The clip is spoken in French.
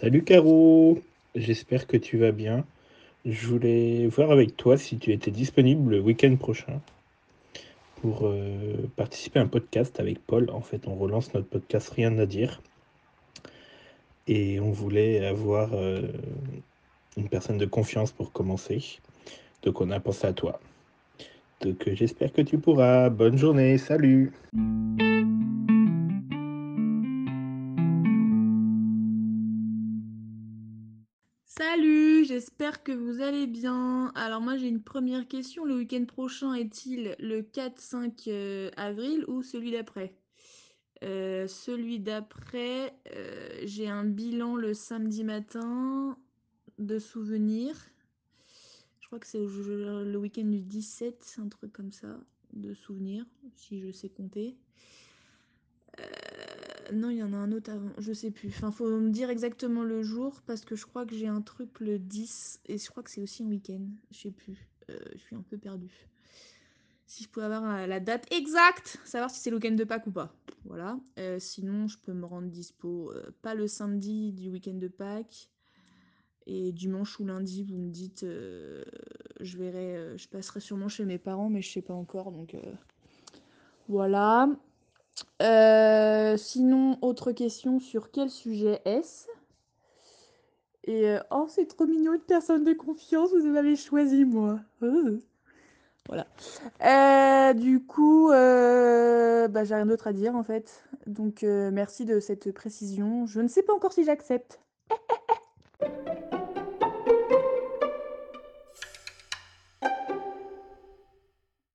Salut Caro, j'espère que tu vas bien. Je voulais voir avec toi si tu étais disponible le week-end prochain pour euh, participer à un podcast avec Paul. En fait, on relance notre podcast Rien à dire. Et on voulait avoir euh, une personne de confiance pour commencer. Donc on a pensé à toi. Donc euh, j'espère que tu pourras. Bonne journée, salut Salut, j'espère que vous allez bien. Alors moi j'ai une première question. Le week-end prochain est-il le 4-5 euh, avril ou celui d'après? Euh, Celui d'après, euh, j'ai un bilan le samedi matin de souvenirs. Je crois que c'est le week-end du 17, un truc comme ça, de souvenirs, si je sais compter. Non, il y en a un autre avant, je sais plus. Enfin, faut me dire exactement le jour parce que je crois que j'ai un truc le 10 et je crois que c'est aussi un week-end. Je sais plus. Euh, je suis un peu perdue. Si je pouvais avoir euh, la date exacte, savoir si c'est le week-end de Pâques ou pas. Voilà. Euh, sinon, je peux me rendre dispo pas le samedi du week-end de Pâques. Et dimanche ou lundi, vous me dites, je verrai, je passerai sûrement chez mes parents, mais je sais pas encore. Donc voilà. Euh, sinon, autre question, sur quel sujet est-ce? Et euh, oh, c'est trop mignon, une personne de confiance, vous m'avez choisi, moi. Oh. Voilà. Euh, du coup, euh, bah, j'ai rien d'autre à dire, en fait. Donc, euh, merci de cette précision. Je ne sais pas encore si j'accepte.